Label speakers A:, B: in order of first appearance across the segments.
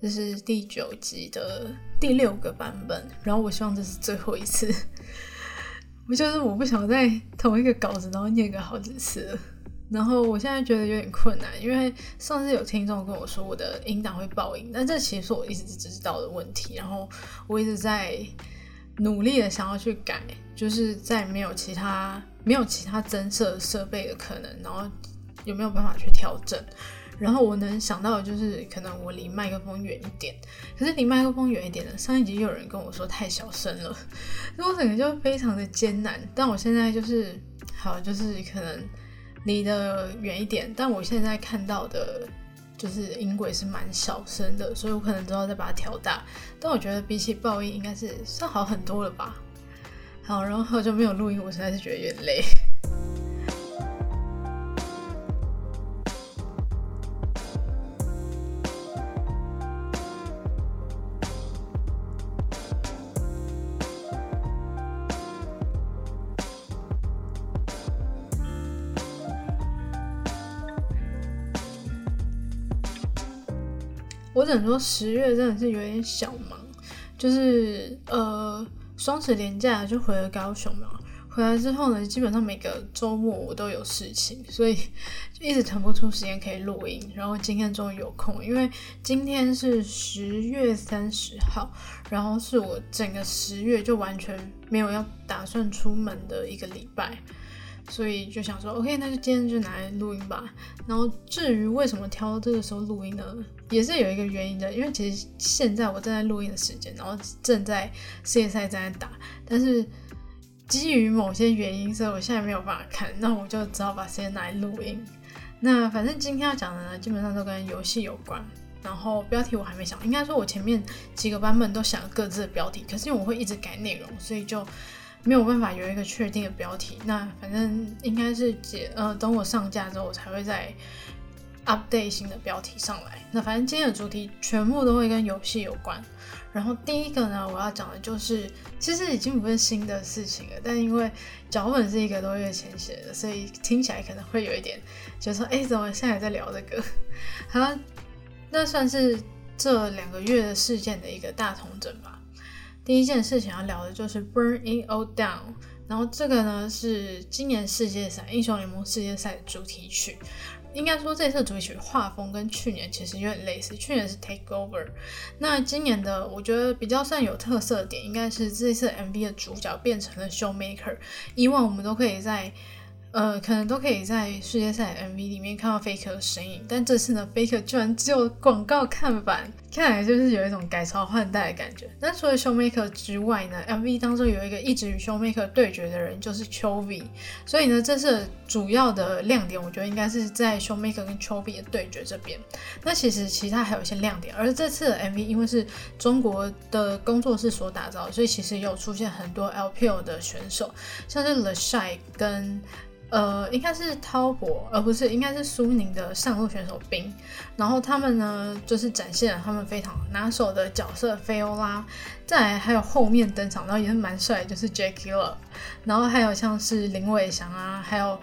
A: 这是第九集的第六个版本，然后我希望这是最后一次。我 就是我不想在同一个稿子然后念个好几次。然后我现在觉得有点困难，因为上次有听众跟我说我的音档会爆音，但这其实是我一直知道的问题。然后我一直在努力的想要去改，就是在没有其他没有其他增设设备的可能，然后有没有办法去调整？然后我能想到的就是可能我离麦克风远一点，可是离麦克风远一点呢，上一集有人跟我说太小声了，所以我整个就非常的艰难。但我现在就是好，就是可能。离得远一点，但我现在看到的，就是音轨是蛮小声的，所以我可能之后再把它调大。但我觉得比起爆音，应该是算好很多了吧。好，然后好久没有录音，我实在是觉得有点累。只能说十月真的是有点小忙，就是呃双十连假就回了高雄嘛，回来之后呢，基本上每个周末我都有事情，所以就一直腾不出时间可以录音。然后今天终于有空，因为今天是十月三十号，然后是我整个十月就完全没有要打算出门的一个礼拜。所以就想说，OK，那就今天就拿来录音吧。然后至于为什么挑这个时候录音呢，也是有一个原因的。因为其实现在我正在录音的时间，然后正在世界赛正在打，但是基于某些原因，所以我现在没有办法看。那我就只好把时间拿来录音。那反正今天要讲的呢，基本上都跟游戏有关。然后标题我还没想，应该说我前面几个版本都想各自的标题，可是因为我会一直改内容，所以就。没有办法有一个确定的标题，那反正应该是解呃，等我上架之后，我才会再 update 新的标题上来。那反正今天的主题全部都会跟游戏有关。然后第一个呢，我要讲的就是，其实已经不是新的事情了，但因为脚本是一个多月前写的，所以听起来可能会有一点，就说哎，怎么现在在聊这个？好，那算是这两个月的事件的一个大同整吧。第一件事情要聊的就是 Burn It All Down，然后这个呢是今年世界赛英雄联盟世界赛的主题曲，应该说这次主题曲画风跟去年其实有点类似，去年是 Take Over，那今年的我觉得比较算有特色的点，应该是这次 MV 的主角变成了 Showmaker，以往我们都可以在。呃，可能都可以在世界赛 MV 里面看到 Faker 的身影，但这次呢，Faker 居然只有广告看板，看来就是有一种改朝换代的感觉。那除了 Showmaker 之外呢，MV 当中有一个一直与 Showmaker 对决的人，就是 Chovy，所以呢，这次主要的亮点，我觉得应该是在 Showmaker 跟 Chovy 的对决这边。那其实其他还有一些亮点，而这次的 MV 因为是中国的工作室所打造，所以其实有出现很多 LPL 的选手，像是 The Shy 跟。呃，应该是滔博，而不是应该是苏宁的上路选手兵。然后他们呢，就是展现了他们非常拿手的角色菲欧拉。再还有后面登场，然后也是蛮帅，就是 Jackie Love。然后还有像是林伟翔啊，还有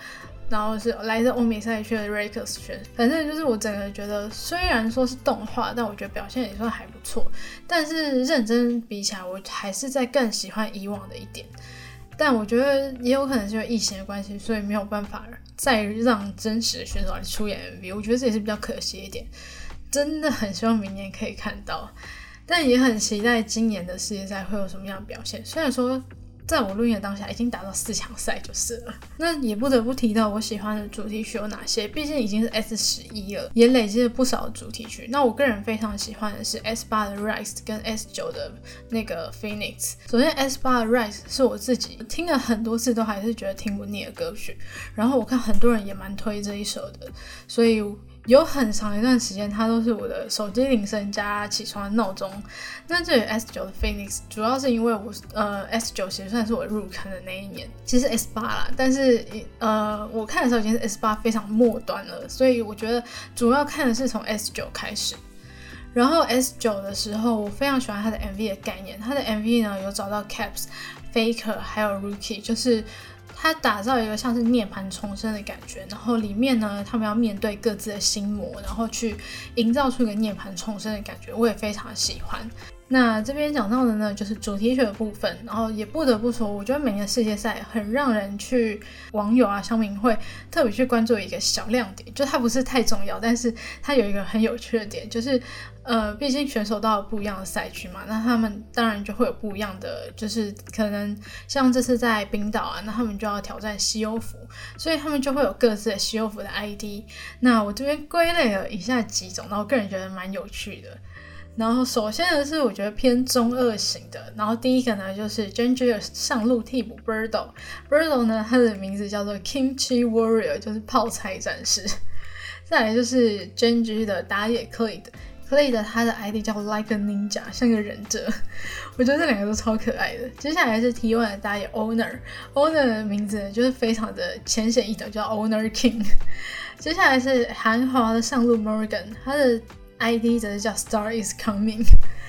A: 然后是来自欧美赛区的 Rakers 选手。反正就是我整个觉得，虽然说是动画，但我觉得表现也算还不错。但是认真比起来，我还是在更喜欢以往的一点。但我觉得也有可能是因为疫情的关系，所以没有办法再让真实的选手来出演 MV。我觉得这也是比较可惜一点。真的很希望明年可以看到，但也很期待今年的世界赛会有什么样的表现。虽然说。在我录音的当下，已经打到四强赛就是了。那也不得不提到我喜欢的主题曲有哪些，毕竟已经是 S 十一了，也累积了不少主题曲。那我个人非常喜欢的是 S 八的 Rise 跟 S 九的那个 Phoenix。首先 S 八的 Rise 是我自己听了很多次都还是觉得听不腻的歌曲，然后我看很多人也蛮推这一首的，所以。有很长一段时间，它都是我的手机铃声加起床闹钟。那这 S 九的 Phoenix 主要是因为我呃 S 九其实算是我入坑的那一年，其实 S 八啦，但是呃我看的时候已经是 S 八非常末端了，所以我觉得主要看的是从 S 九开始。然后 S 九的时候，我非常喜欢它的 MV 的概念，它的 MV 呢有找到 Caps、Faker 还有 Rookie，就是。他打造一个像是涅槃重生的感觉，然后里面呢，他们要面对各自的心魔，然后去营造出一个涅槃重生的感觉，我也非常喜欢。那这边讲到的呢，就是主题曲的部分，然后也不得不说，我觉得每年世界赛很让人去网友啊、乡民会特别去关注一个小亮点，就它不是太重要，但是它有一个很有趣的点，就是呃，毕竟选手到了不一样的赛区嘛，那他们当然就会有不一样的，就是可能像这次在冰岛啊，那他们就要挑战西欧服，所以他们就会有各自的西欧服的 ID。那我这边归类了以下几种，然后个人觉得蛮有趣的。然后首先呢是我觉得偏中二型的，然后第一个呢就是 g e n g e r 上路替补 Birdo，Birdo 呢他的名字叫做 Kimchi Warrior，就是泡菜战士。再来就是 g e n g e r 的打野 Clade，Clade 他的 ID 叫 Like a Ninja，像个忍者。我觉得这两个都超可爱的。接下来是 T1 的打野 Owner，Owner 的名字就是非常的浅显易懂，叫 Owner King。接下来是韩华的上路 Morgan，他的 ID 则是叫 Star is coming，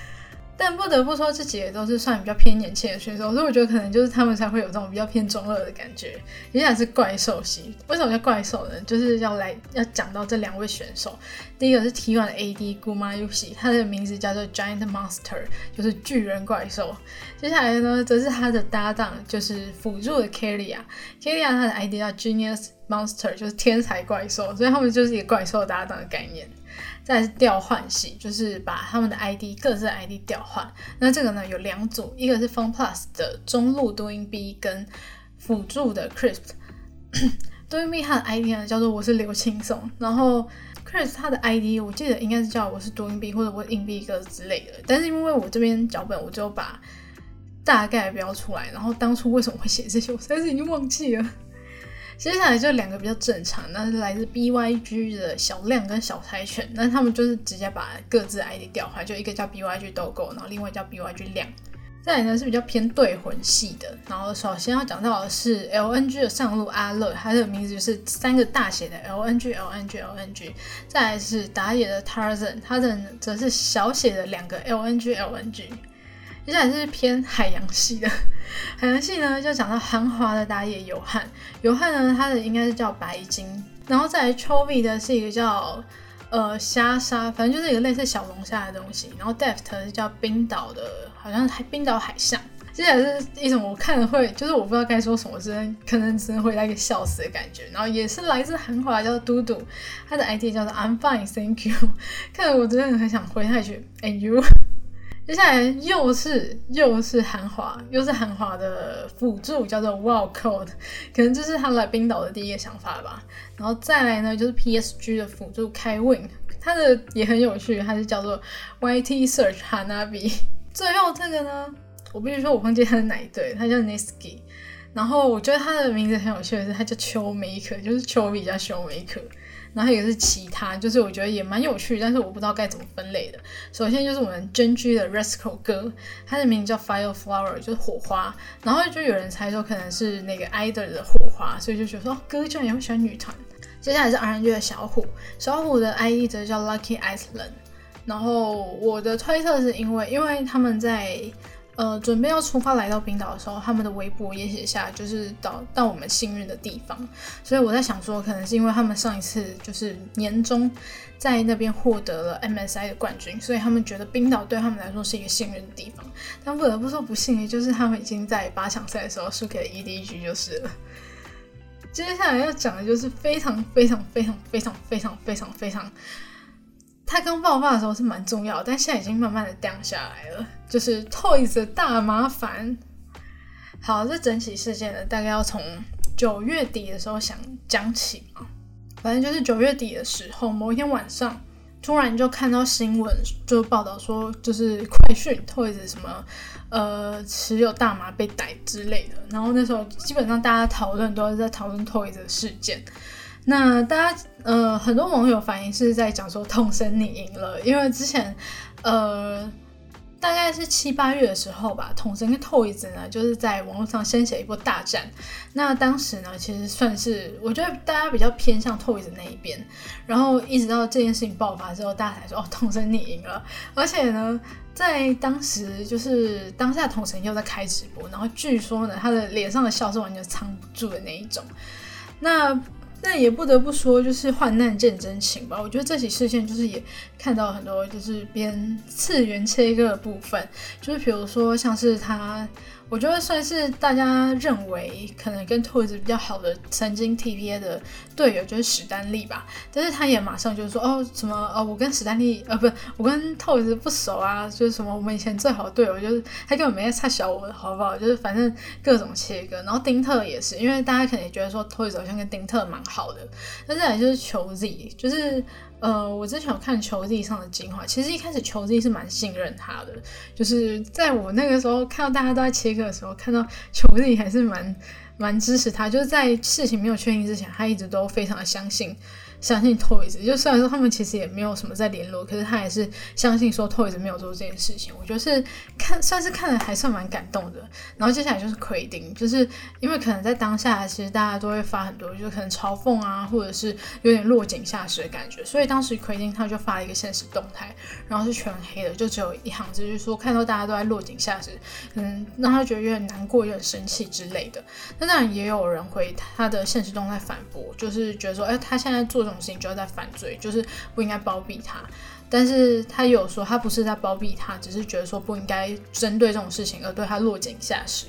A: 但不得不说这几个都是算比较偏年轻的选手，所以我觉得可能就是他们才会有这种比较偏中二的感觉。接下来是怪兽系，为什么叫怪兽呢？就是要来要讲到这两位选手，第一个是 T1 的 AD Guma Yushi，他的名字叫做 Giant Monster，就是巨人怪兽。接下来呢，则是他的搭档，就是辅助的 Kelia，Kelia 他的 ID 叫 Genius Monster，就是天才怪兽，所以他们就是一个怪兽搭档的概念。再是调换系，就是把他们的 ID 各自的 ID 调换。那这个呢有两组，一个是 Phone Plus 的中路 Doing B 跟辅助的 Crisp。Doing B 他的 ID 呢叫做我是刘青松，然后 Chris 他的 ID 我记得应该是叫我是 Doing B 或者我是硬币哥之类的。但是因为我这边脚本我就把大概标出来，然后当初为什么会写这些，我实在是已经忘记了。接下来就两个比较正常，那是来自 BYG 的小亮跟小柴犬，那他们就是直接把各自 ID 调换，就一个叫 BYG 豆狗，然后另外叫 BYG 亮。再来呢是比较偏对魂系的，然后首先要讲到的是 LNG 的上路阿乐，他的名字就是三个大写的 LNG LNG LNG。再来是打野的 Tarzan，他的则是小写的两个 LNG LNG。接下来是偏海洋系的，海洋系呢就讲到韩华的打野尤汉，尤汉呢他的应该是叫白金，然后再来 Chovy 的是一个叫呃虾鲨，反正就是一个类似小龙虾的东西，然后 Deft 是叫冰岛的，好像海冰岛海象。接下来是一种我看了会，就是我不知道该说什么，只能可能只能回答一个笑死的感觉，然后也是来自韩华，叫嘟嘟，他的 ID 叫做 I'm fine, thank you，看了我真的很想回他一句 And you。接下来又是又是韩华，又是韩华的辅助，叫做 Wow Code，可能这是他来冰岛的第一个想法吧。然后再来呢，就是 PSG 的辅助 Kai Win，他的也很有趣，他是叫做 YT Search Hanabi。最后这个呢，我必须说我忘记他是哪一队，他叫 Nisky。然后我觉得他的名字很有趣的是，他叫秋梅克，就是秋比较秋梅克。然后一个是其他，就是我觉得也蛮有趣，但是我不知道该怎么分类的。首先就是我们真居的 Resco 哥，他的名字叫 Fire Flower，就是火花。然后就有人猜说可能是那个 Idol 的火花，所以就觉得说哥居然也会喜欢女团。接下来是 RNG 的小虎，小虎的 ID 则叫 Lucky Island。然后我的推测是因为，因为他们在。呃，准备要出发来到冰岛的时候，他们的微博也写下，就是到到我们幸运的地方。所以我在想说，可能是因为他们上一次就是年终在那边获得了 MSI 的冠军，所以他们觉得冰岛对他们来说是一个幸运的地方。但不得不说不幸的就是他们已经在八强赛的时候输给了 EDG 就是了。接下来要讲的就是非常非常非常非常非常非常非常。它刚爆发的时候是蛮重要，但现在已经慢慢的降下来了。就是 Toys 的大麻烦。好，这整起事件呢，大概要从九月底的时候想讲起嘛。反正就是九月底的时候，某一天晚上，突然就看到新闻，就报道说，就是快讯 Toys 什么，呃，持有大麻被逮之类的。然后那时候基本上大家讨论都是在讨论 Toys 的事件。那大家呃，很多网友反映是在讲说痛声你赢了，因为之前呃，大概是七八月的时候吧，童神跟 Toys 呢，就是在网络上掀起了一波大战。那当时呢，其实算是我觉得大家比较偏向 Toys 那一边。然后一直到这件事情爆发之后，大家才说哦，童神你赢了。而且呢，在当时就是当下统神又在开直播，然后据说呢，他的脸上的笑是完全藏不住的那一种。那那也不得不说，就是患难见真情吧。我觉得这起事件就是也看到很多就是边次元切割的部分，就是比如说像是他。我觉得算是大家认为可能跟 Toys 比较好的曾经 TVA 的队友就是史丹利吧，但是他也马上就说哦什么哦我跟史丹利呃不我跟 Toys 不熟啊，就是什么我们以前最好的队友就是他根本没在差小我的好不好？就是反正各种切割，然后丁特也是，因为大家可能也觉得说 Toys 好像跟丁特蛮好的，那再来就是球 Z 就是。呃，我之前有看球地上的精华，其实一开始球地是蛮信任他的，就是在我那个时候看到大家都在切割的时候，看到球地还是蛮蛮支持他，就是在事情没有确定之前，他一直都非常的相信。相信 Toys，就虽然说他们其实也没有什么在联络，可是他还是相信说 Toys 没有做这件事情。我觉得是看算是看了还算蛮感动的。然后接下来就是奎丁，就是因为可能在当下其实大家都会发很多，就可能嘲讽啊，或者是有点落井下石的感觉。所以当时奎丁他就发了一个现实动态，然后是全黑的，就只有一行字，就是说看到大家都在落井下石，嗯，让他觉得有点难过、有点生气之类的。那当然也有人回他的现实动态反驳，就是觉得说，哎，他现在做这种。事情就要在犯罪，就是不应该包庇他。但是他有说，他不是在包庇他，只是觉得说不应该针对这种事情而对他落井下石。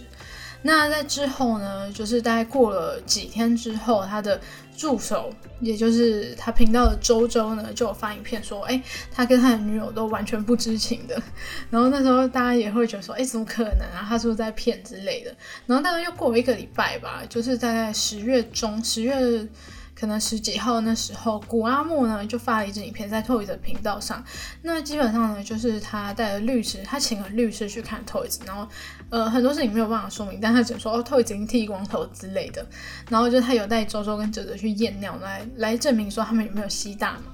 A: 那在之后呢，就是大概过了几天之后，他的助手，也就是他频道的周周呢，就有发影片说，哎，他跟他的女友都完全不知情的。然后那时候大家也会觉得说，哎，怎么可能啊？他是不是在骗之类的？然后大概又过了一个礼拜吧，就是大概十月中，十月。可能十几号那时候，古阿莫呢就发了一支影片在 Toys 的频道上。那基本上呢，就是他带了律师，他请了律师去看 Toys，然后呃很多事情没有办法说明，但他只说哦 Toys 已经剃光头之类的。然后就他有带周周跟哲哲去验尿来来证明说他们有没有吸大麻。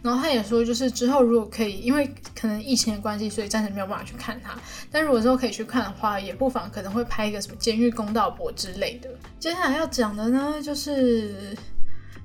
A: 然后他也说，就是之后如果可以，因为可能疫情的关系，所以暂时没有办法去看他。但如果之后可以去看的话，也不妨可能会拍一个什么监狱公道博之类的。接下来要讲的呢，就是。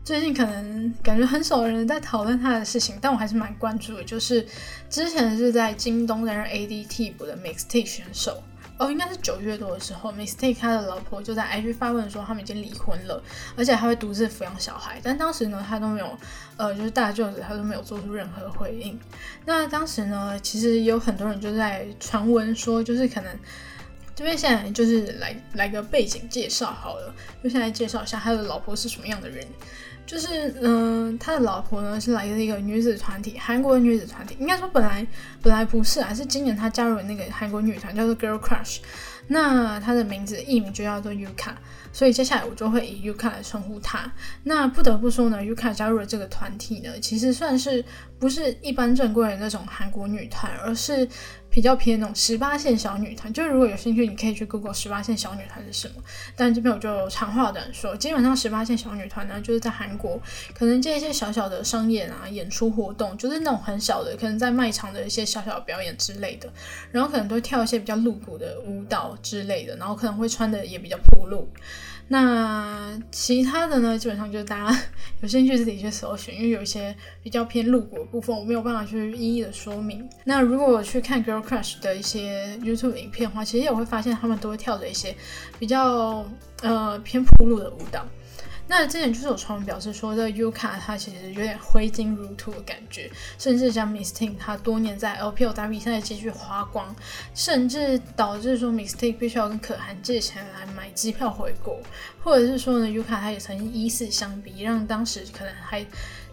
A: 最近可能感觉很少人在讨论他的事情，但我还是蛮关注的。就是之前是在京东担任 AD 替补的 Mistake 选手哦，应该是九月多的时候，Mistake 他的老婆就在 IG 发问说他们已经离婚了，而且他会独自抚养小孩。但当时呢，他都没有，呃，就是大舅子他都没有做出任何回应。那当时呢，其实有很多人就在传闻说，就是可能这边现在就是来来个背景介绍好了，就现在介绍一下他的老婆是什么样的人。就是，嗯，他的老婆呢是来自一个女子团体，韩国女子团体。应该说本来本来不是啊，是今年他加入了那个韩国女团，叫做 Girl Crush。那他的名字艺名就叫做 Yuka，所以接下来我就会以 Yuka 来称呼他。那不得不说呢，Yuka 加入了这个团体呢，其实算是不是一般正规的那种韩国女团，而是。比较偏那种十八线小女团，就是如果有兴趣，你可以去 Google 十八线小女团是什么。但这边我就长话短说，基本上十八线小女团呢，就是在韩国可能接一些小小的商演啊、演出活动，就是那种很小的，可能在卖场的一些小小的表演之类的，然后可能都跳一些比较露骨的舞蹈之类的，然后可能会穿的也比较暴露。那其他的呢，基本上就是大家有兴趣自己去搜寻，因为有一些比较偏露骨的部分，我没有办法去一一的说明。那如果我去看 Girl Crush 的一些 YouTube 影片的话，其实也会发现他们都会跳着一些比较呃偏铺路的舞蹈。那之前就是有传闻表示说，这 Yuka 他其实有点挥金如土的感觉，甚至将 Mistake 他多年在 LPL 打比赛继续花光，甚至导致说 Mistake 必须要跟可汗借钱来买机票回国，或者是说呢，Yuka 他也曾经以死相逼，让当时可能还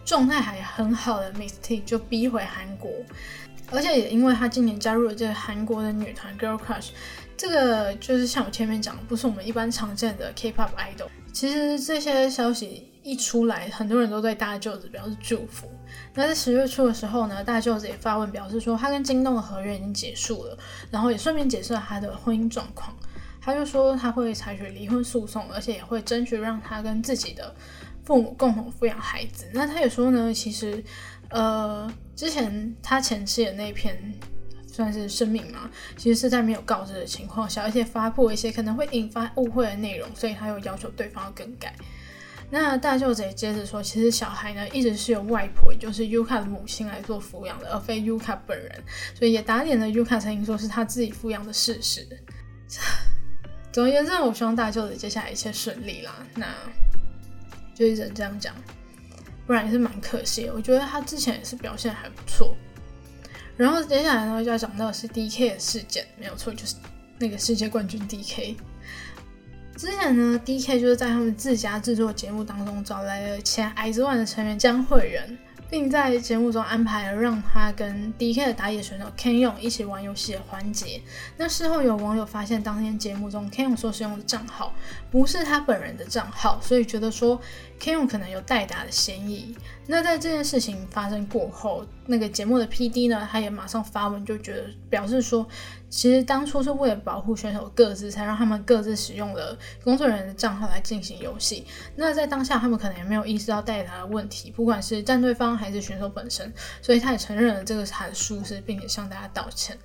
A: 状态还很好的 Mistake 就逼回韩国，而且也因为他今年加入了这个韩国的女团 Girl Crush，这个就是像我前面讲的，不是我们一般常见的 K-pop idol。其实这些消息一出来，很多人都对大舅子表示祝福。那在十月初的时候呢，大舅子也发文表示说，他跟京东的合约已经结束了，然后也顺便解释了他的婚姻状况。他就说他会采取离婚诉讼，而且也会争取让他跟自己的父母共同抚养孩子。那他也说呢，其实呃，之前他前妻的那篇。算是声明嘛，其实是在没有告知的情况下，而且发布一些可能会引发误会的内容，所以他又要求对方要更改。那大舅子也接着说，其实小孩呢一直是由外婆，也就是 Yuka 的母亲来做抚养的，而非 Yuka 本人，所以也打脸了 Yuka 曾经说是他自己抚养的事实。总而言之，我希望大舅子接下来一切顺利啦。那就一直这样讲，不然也是蛮可惜。我觉得他之前也是表现还不错。然后接下来呢，就要讲到的是 DK 的事件，没有错，就是那个世界冠军 DK。之前呢，DK 就是在他们自家制作节目当中找来了前矮子万的成员江惠仁。并在节目中安排了让他跟 DK 的打野选手 Kenyon 一起玩游戏的环节。那事后有网友发现，当天节目中 Ken Yong 所使用的账号不是他本人的账号，所以觉得说 Ken Yong 可能有代打的嫌疑。那在这件事情发生过后，那个节目的 PD 呢，他也马上发文，就觉得表示说，其实当初是为了保护选手各自，才让他们各自使用了工作人员的账号来进行游戏。那在当下，他们可能也没有意识到代打的问题，不管是战队方还是选手本身，所以他也承认了这个函数是，并且向大家道歉。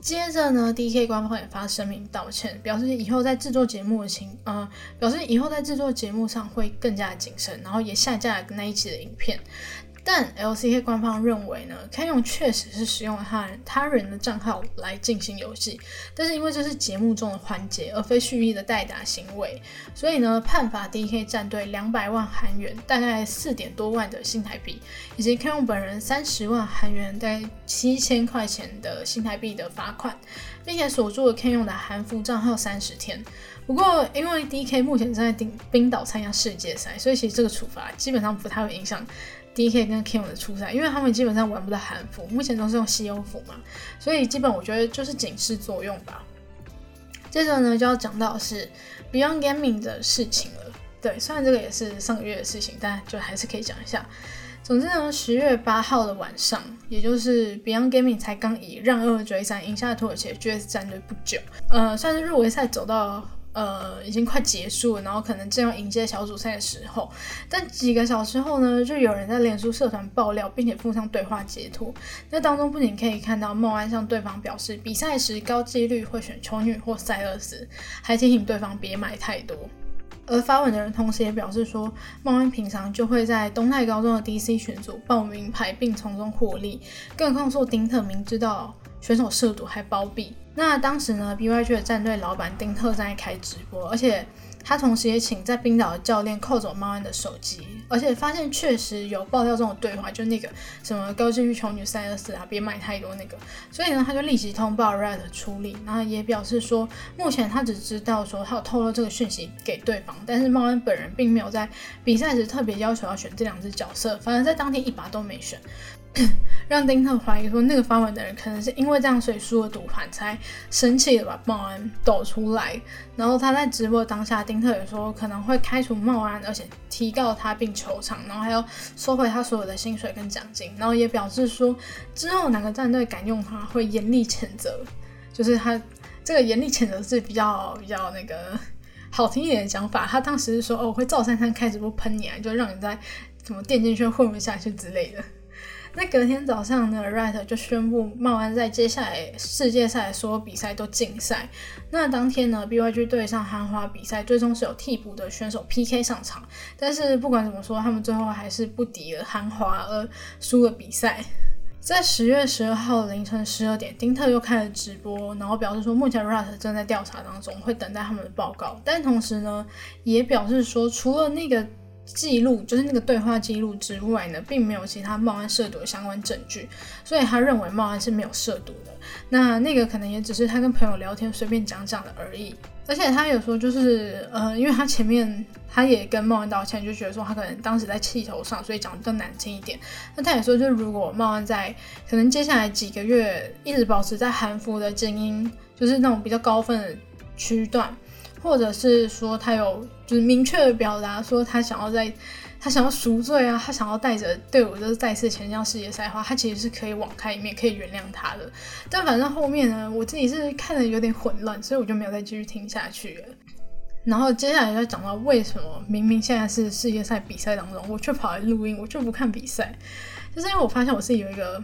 A: 接着呢，DK 官方也发声明道歉，表示以后在制作节目的情，呃，表示以后在制作节目上会更加谨慎，然后也下架了那一期的影片。但 LCK 官方认为呢，K 用确实是使用了他他人的账号来进行游戏，但是因为这是节目中的环节，而非蓄意的代打行为，所以呢，判罚 DK 战队两百万韩元，大概四点多万的新台币，以及 K 用本人三十万韩元，大概七千块钱的新台币的罚款，并且锁住了 K 用的韩服账号三十天。不过，因为 DK 目前正在冰冰岛参加世界赛，所以其实这个处罚基本上不太会影响。D.K 跟 Kim 的出赛，因为他们基本上玩不到韩服，目前都是用西欧服嘛，所以基本我觉得就是警示作用吧。接着呢，就要讲到是 Beyond Gaming 的事情了。对，虽然这个也是上个月的事情，但就还是可以讲一下。总之呢，十月八号的晚上，也就是 Beyond Gaming 才刚以让二追三赢下土耳其 G.S 战队不久，呃，算是入围赛走到。呃，已经快结束了，然后可能正要迎接小组赛的时候，但几个小时后呢，就有人在脸书社团爆料，并且附上对话截图。那当中不仅可以看到孟安向对方表示，比赛时高几率会选球女或塞勒斯，还提醒对方别买太多。而发文的人同时也表示说，孟安平常就会在东泰高中的 DC 群组报名牌，并从中获利。更控诉丁特明知道选手涉赌还包庇。那当时呢，BYG 的战队老板丁特在开直播，而且他同时也请在冰岛的教练扣走猫安的手机，而且发现确实有爆料这种对话，就那个什么高级欲求女三二四啊，别买太多那个，所以呢，他就立即通报 Red 处理，然后也表示说，目前他只知道说他有透露这个讯息给对方，但是猫安本人并没有在比赛时特别要求要选这两只角色，反而在当天一把都没选。让丁特怀疑说，那个发文的人可能是因为这样，所以输了赌盘才生气的把茂安抖出来。然后他在直播当下，丁特也说可能会开除茂安，而且提告他并求偿，然后还要收回他所有的薪水跟奖金。然后也表示说，之后哪个战队敢用他，会严厉谴责。就是他这个严厉谴责是比较比较那个 好听一点的讲法。他当时是说，哦，我会赵珊珊开直播喷你啊，就让你在什么电竞圈混不下去之类的。那隔天早上呢，Right 就宣布茂安在接下来世界赛所有比赛都禁赛。那当天呢，BYG 对上韩华比赛，最终是有替补的选手 PK 上场，但是不管怎么说，他们最后还是不敌了韩华而输了比赛。在十月十二号凌晨十二点，丁特又开了直播，然后表示说，目前 Right 正在调查当中，会等待他们的报告。但同时呢，也表示说，除了那个。记录就是那个对话记录之外呢，并没有其他冒安涉毒的相关证据，所以他认为冒安是没有涉毒的。那那个可能也只是他跟朋友聊天随便讲讲的而已。而且他有说，就是呃，因为他前面他也跟冒案道歉，就觉得说他可能当时在气头上，所以讲的更难听一点。那他也说，就是如果冒案在可能接下来几个月一直保持在韩服的精英，就是那种比较高分的区段。或者是说他有就是明确的表达说他想要在他想要赎罪啊，他想要带着队伍就是再次前向世界赛的话，他其实是可以网开一面，可以原谅他的。但反正后面呢，我自己是看的有点混乱，所以我就没有再继续听下去了。然后接下来就讲到为什么明明现在是世界赛比赛当中，我却跑来录音，我就不看比赛，就是因为我发现我是有一个。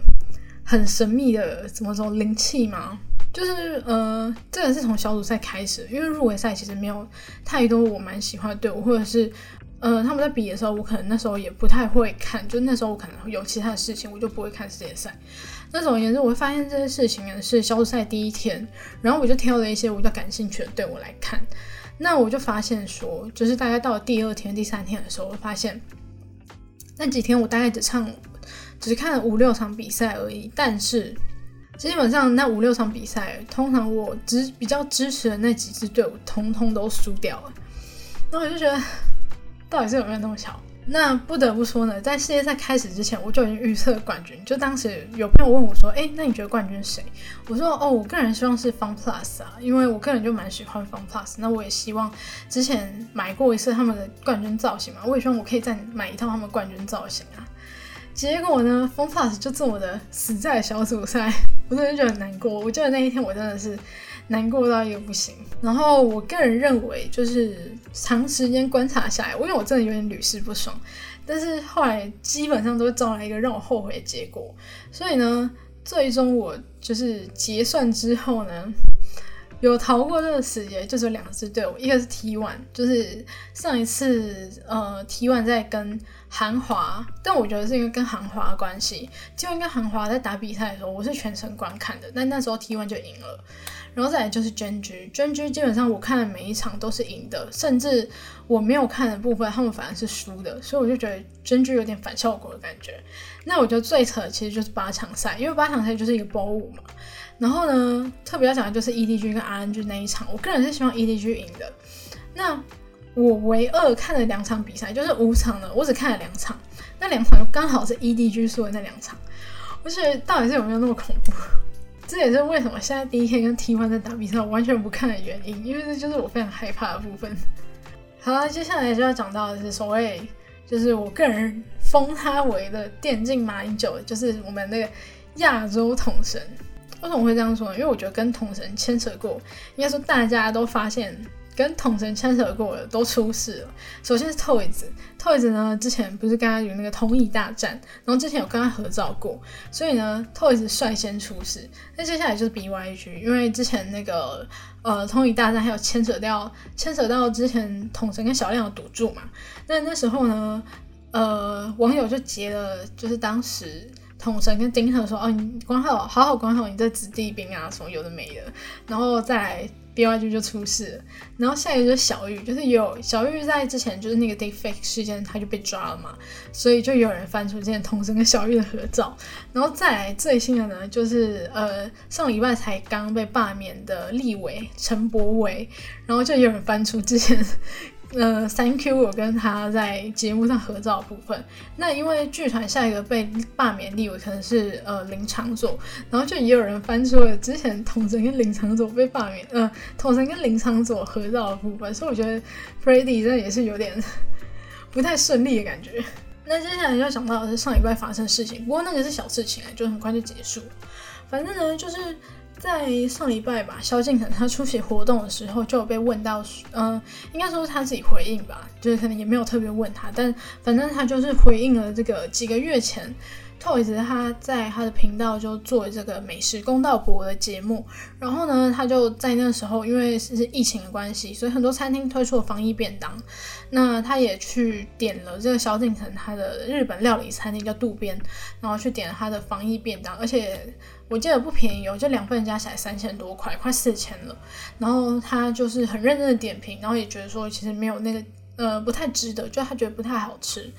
A: 很神秘的怎么说灵气嘛？就是呃，这个是从小组赛开始，因为入围赛其实没有太多我蛮喜欢的队伍，或者是呃他们在比的时候，我可能那时候也不太会看，就那时候我可能有其他的事情，我就不会看世界赛。那总而言之，我会发现这些事情呢是小组赛第一天，然后我就挑了一些我比较感兴趣的队伍来看。那我就发现说，就是大概到了第二天、第三天的时候，我发现那几天我大概只唱，只看了五六场比赛而已，但是。基本上那五六场比赛，通常我支比较支持的那几支队伍，通通都输掉了。那我就觉得，到底是有没有那么巧？那不得不说呢，在世界赛开始之前，我就已经预测冠军。就当时有朋友问我说：“哎，那你觉得冠军谁？”我说：“哦，我个人希望是 Fun Plus 啊，因为我个人就蛮喜欢 Fun Plus。那我也希望之前买过一次他们的冠军造型嘛，我也希望我可以再买一套他们冠军造型啊。”结果呢，Fun Plus 就这么的死在小组赛。我真的觉得很难过，我记得那一天我真的是难过到一个不行。然后我个人认为，就是长时间观察下来，因为我真的有点屡试不爽，但是后来基本上都会招来一个让我后悔的结果。所以呢，最终我就是结算之后呢。有逃过这个死劫，就是两支队伍，一个是 T1，就是上一次呃 T1 在跟韩华，但我觉得是因为跟韩华关系，T One 跟韩华在打比赛的时候，我是全程观看的，但那时候 T One 就赢了，然后再来就是 GEN G，GEN G 基本上我看的每一场都是赢的，甚至我没有看的部分，他们反而是输的，所以我就觉得 GEN G 有点反效果的感觉。那我觉得最扯的其实就是八强赛，因为八强赛就是一个包五嘛。然后呢，特别要讲的就是 EDG 跟 RNG 那一场，我个人是希望 EDG 赢的。那我唯二看了两场比赛，就是五场的，我只看了两场，那两场刚好是 EDG 输的那两场。我觉得到底是有没有那么恐怖？这也是为什么现在第一天跟 T1 在打比赛，我完全不看的原因，因为这就是我非常害怕的部分。好了，接下来就要讲到的是所谓，就是我个人封他为的电竞马英九，就是我们那个亚洲统神。为什么会这样说呢？因为我觉得跟统神牵扯过，应该说大家都发现跟统神牵扯过的都出事了。首先是 Toys，Toys 呢之前不是跟他有那个同意大战，然后之前有跟他合照过，所以呢 Toys 率先出事。那接下来就是 BYG，因为之前那个呃同意大战还有牵扯掉牵扯到之前统神跟小亮的赌注嘛。那那时候呢，呃网友就截了，就是当时。统神跟丁特说：“哦，你管好，好好管好你这子弟兵啊，什么有的没的。”然后再 BYG 就出事了。然后下一个就是小玉，就是有小玉在之前就是那个 defect 事件，他就被抓了嘛，所以就有人翻出之前童生跟小玉的合照。然后再来最新的呢，就是呃上礼拜才刚被罢免的立委陈柏伟，然后就有人翻出之前。呃，Thank you，我跟他在节目上合照的部分。那因为剧团下一个被罢免立委可能是呃林长佐，然后就也有人翻出了之前统神跟林长佐被罢免，呃，统神跟林长佐合照的部分。所以我觉得 Freddy 真的也是有点 不太顺利的感觉。那接下来要讲到的是上礼拜发生的事情，不过那个是小事情啊，就很快就结束。反正呢，就是。在上礼拜吧，萧敬腾他出席活动的时候就有被问到，嗯，应该说是他自己回应吧，就是可能也没有特别问他，但反正他就是回应了这个几个月前，Toys 他在他的频道就做这个美食公道博的节目，然后呢，他就在那时候因为是疫情的关系，所以很多餐厅推出了防疫便当，那他也去点了这个萧敬腾他的日本料理餐厅叫渡边，然后去点了他的防疫便当，而且。我记得不便宜哦，就两份加起来三千多块，快四千了。然后他就是很认真的点评，然后也觉得说其实没有那个呃不太值得，就他觉得不太好吃。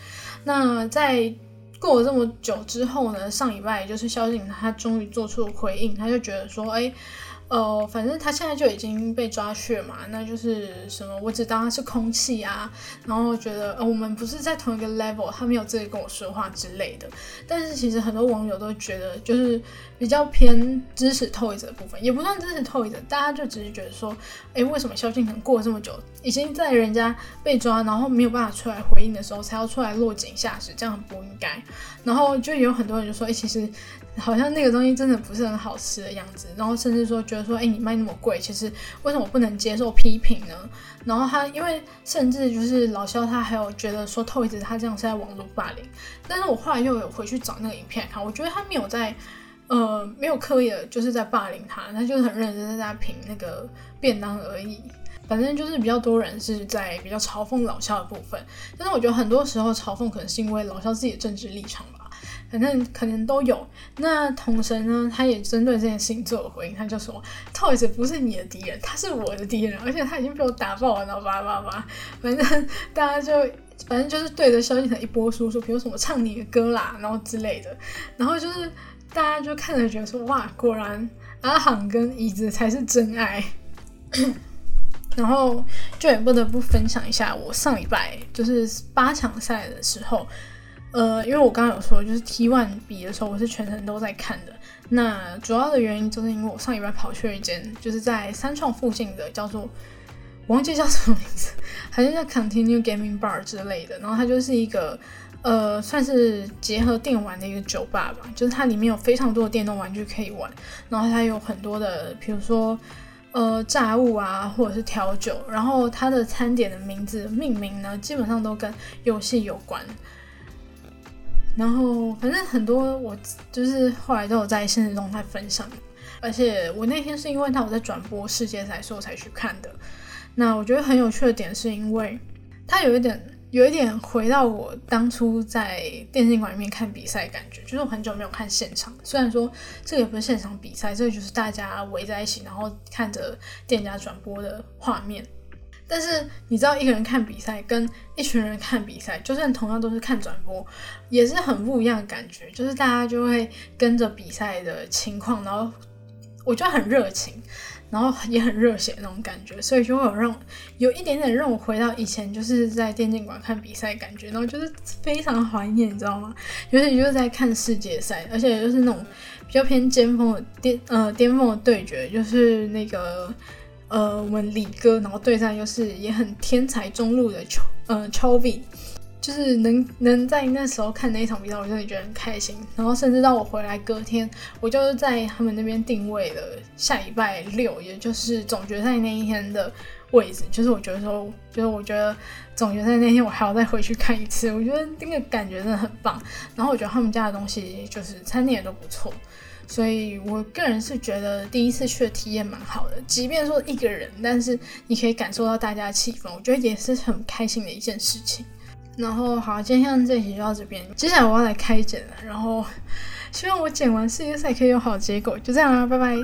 A: 那在过了这么久之后呢，上礼拜就是萧敬腾他终于做出了回应，他就觉得说，哎。呃，反正他现在就已经被抓去了嘛，那就是什么，我只当他是空气啊，然后觉得呃我们不是在同一个 level，他没有资格跟我说话之类的。但是其实很多网友都觉得，就是比较偏支持 Toys 的部分，也不算支持 Toys，大家就只是觉得说，哎，为什么萧敬腾过了这么久，已经在人家被抓，然后没有办法出来回应的时候，才要出来落井下石，这样很不应该。然后就有很多人就说，哎，其实。好像那个东西真的不是很好吃的样子，然后甚至说觉说，哎，你卖那么贵，其实为什么不能接受批评呢？然后他因为甚至就是老肖他还有觉得说透一直他这样是在网络霸凌，但是我后来又有回去找那个影片看，我觉得他没有在呃没有刻意的就是在霸凌他，他就是很认真在评那个便当而已。反正就是比较多人是在比较嘲讽老肖的部分，但是我觉得很多时候嘲讽可能是因为老肖自己的政治立场吧，反正可能都有。那同神呢，他也针对这件事情做了回应，他就说：“Toys 不是你的敌人，他是我的敌人，而且他已经被我打爆了，然后叭叭叭，反正大家就反正就是对着萧敬腾一波输出，比如什么唱你的歌啦，然后之类的，然后就是大家就看着觉得说哇，果然阿航跟椅子才是真爱。”然后就也不得不分享一下，我上礼拜就是八强赛的时候，呃，因为我刚刚有说，就是 T one 比的时候，我是全程都在看的。那主要的原因就是因为我上礼拜跑去了一间，就是在三创附近的，叫做我忘记叫什么名字，好像叫 Continue Gaming Bar 之类的。然后它就是一个呃，算是结合电玩的一个酒吧吧，就是它里面有非常多的电动玩具可以玩，然后它有很多的，比如说。呃，炸物啊，或者是调酒，然后它的餐点的名字命名呢，基本上都跟游戏有关。然后反正很多我就是后来都有在现实中在分享，而且我那天是因为他我在转播世界赛，所以我才去看的。那我觉得很有趣的点是因为他有一点。有一点回到我当初在电竞馆里面看比赛感觉，就是我很久没有看现场。虽然说这个也不是现场比赛，这个就是大家围在一起，然后看着店家转播的画面。但是你知道，一个人看比赛跟一群人看比赛，就算同样都是看转播，也是很不一样的感觉。就是大家就会跟着比赛的情况，然后我觉得很热情。然后也很热血那种感觉，所以就会有让有一点点让我回到以前就是在电竞馆看比赛感觉，然后就是非常怀念，你知道吗？尤其就是在看世界赛，而且就是那种比较偏巅峰的巅呃巅峰的对决，就是那个呃我们李哥，然后对战又是也很天才中路的丘呃丘比。就是能能在那时候看那一场比赛，我真的觉得很开心。然后甚至到我回来隔天，我就是在他们那边定位了下礼拜六，也就是总决赛那一天的位置。就是我觉得说，就是我觉得总决赛那天我还要再回去看一次，我觉得那个感觉真的很棒。然后我觉得他们家的东西就是餐点也都不错，所以我个人是觉得第一次去的体验蛮好的。即便说一个人，但是你可以感受到大家的气氛，我觉得也是很开心的一件事情。然后好，今天这期就到这边。接下来我要来开剪了，然后希望我剪完世界赛可以有好结果。就这样啦，拜拜。